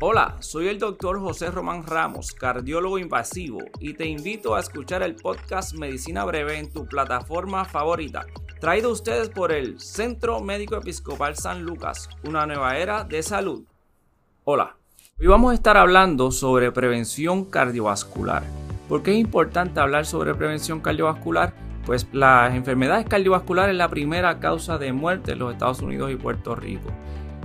Hola, soy el doctor José Román Ramos, cardiólogo invasivo, y te invito a escuchar el podcast Medicina Breve en tu plataforma favorita, traído a ustedes por el Centro Médico Episcopal San Lucas, una nueva era de salud. Hola, hoy vamos a estar hablando sobre prevención cardiovascular. ¿Por qué es importante hablar sobre prevención cardiovascular? Pues las enfermedades cardiovasculares es la primera causa de muerte en los Estados Unidos y Puerto Rico.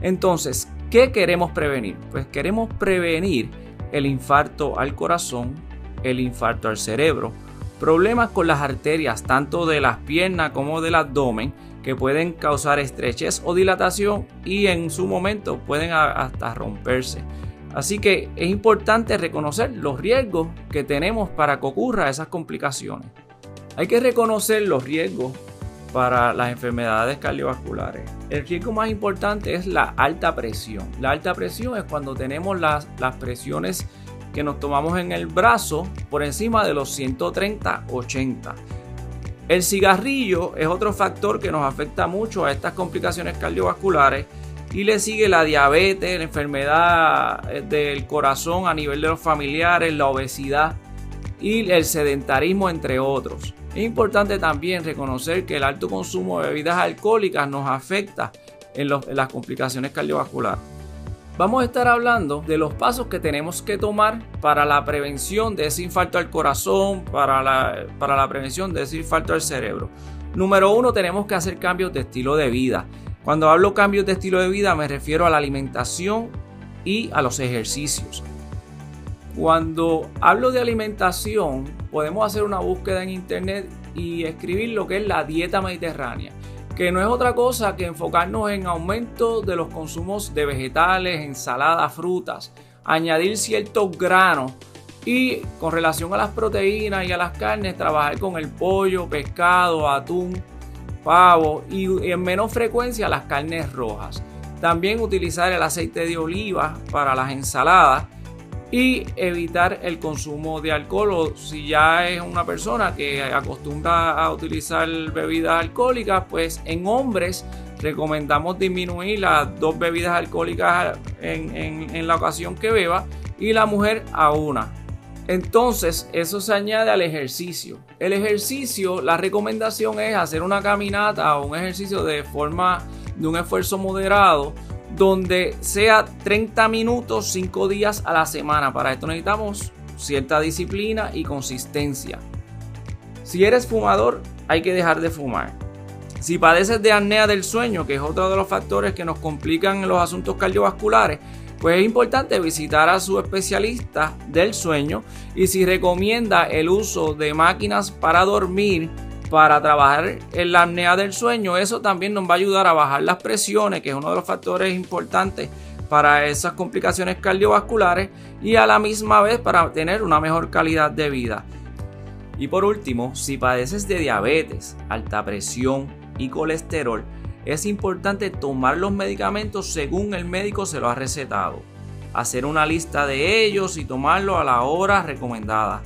Entonces, ¿qué queremos prevenir? Pues queremos prevenir el infarto al corazón, el infarto al cerebro, problemas con las arterias tanto de las piernas como del abdomen que pueden causar estrechez o dilatación y en su momento pueden hasta romperse. Así que es importante reconocer los riesgos que tenemos para que ocurra esas complicaciones. Hay que reconocer los riesgos para las enfermedades cardiovasculares. El riesgo más importante es la alta presión. La alta presión es cuando tenemos las, las presiones que nos tomamos en el brazo por encima de los 130-80. El cigarrillo es otro factor que nos afecta mucho a estas complicaciones cardiovasculares y le sigue la diabetes, la enfermedad eh, del corazón a nivel de los familiares, la obesidad y el sedentarismo entre otros. Es importante también reconocer que el alto consumo de bebidas alcohólicas nos afecta en, las complicaciones cardiovasculares. Vamos a estar hablando de los pasos que tenemos que tomar para la prevención de ese infarto al corazón, para la, para la prevención de ese infarto al cerebro. Número uno, tenemos que hacer cambios de estilo de vida. Cuando hablo cambios de estilo de vida me refiero a la alimentación y a los ejercicios. Cuando hablo de alimentación, podemos hacer una búsqueda en internet y escribir lo que es la dieta mediterránea, que no es otra cosa que enfocarnos en aumento de los consumos de vegetales, ensaladas, frutas, añadir ciertos granos y con relación a las proteínas y a las carnes, trabajar con el pollo, pescado, atún, pavo y en menos frecuencia las carnes rojas. También utilizar el aceite de oliva para las ensaladas y evitar el consumo de alcohol o si ya es una persona que acostumbra a utilizar bebidas alcohólicas, pues en hombres recomendamos disminuir las dos bebidas alcohólicas en, en la ocasión que beba y la mujer a una. Entonces, eso se añade al ejercicio. El ejercicio, la recomendación es hacer una caminata o un ejercicio de forma de un esfuerzo moderado donde sea 30 minutos 5 días a la semana. Para esto necesitamos cierta disciplina y consistencia. Si eres fumador, hay que dejar de fumar. Si padeces de apnea del sueño, que es otro de los factores que nos complican los asuntos cardiovasculares, pues es importante visitar a su especialista del sueño y si recomienda el uso de máquinas para dormir, para trabajar en la apnea del sueño, eso también nos va a ayudar a bajar las presiones, que es uno de los factores importantes para esas complicaciones cardiovasculares y a la misma vez para tener una mejor calidad de vida. Y por último, si padeces de diabetes, alta presión y colesterol, es importante tomar los medicamentos según el médico se lo ha recetado, hacer una lista de ellos y tomarlo a la hora recomendada.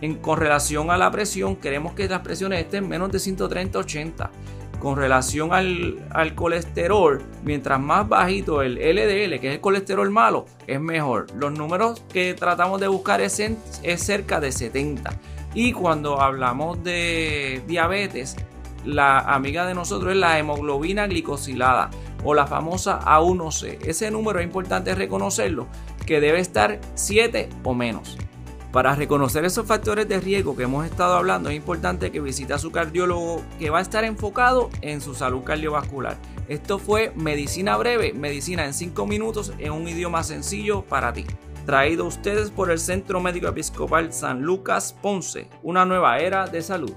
En, con relación a la presión, queremos que las presiones estén menos de 130-80. Con relación al, colesterol, mientras más bajito el LDL, que es el colesterol malo, es mejor. Los números que tratamos de buscar es, es cerca de 70. Y cuando hablamos de diabetes, la amiga de nosotros es la hemoglobina glicosilada o la famosa A1C. Ese número es importante reconocerlo, que debe estar 7 o menos. Para reconocer esos factores de riesgo que hemos estado hablando, es importante que visite a su cardiólogo que va a estar enfocado en su salud cardiovascular. Esto fue Medicina Breve, Medicina en 5 minutos en un idioma sencillo para ti. Traído a ustedes por el Centro Médico Episcopal San Lucas Ponce, una nueva era de salud.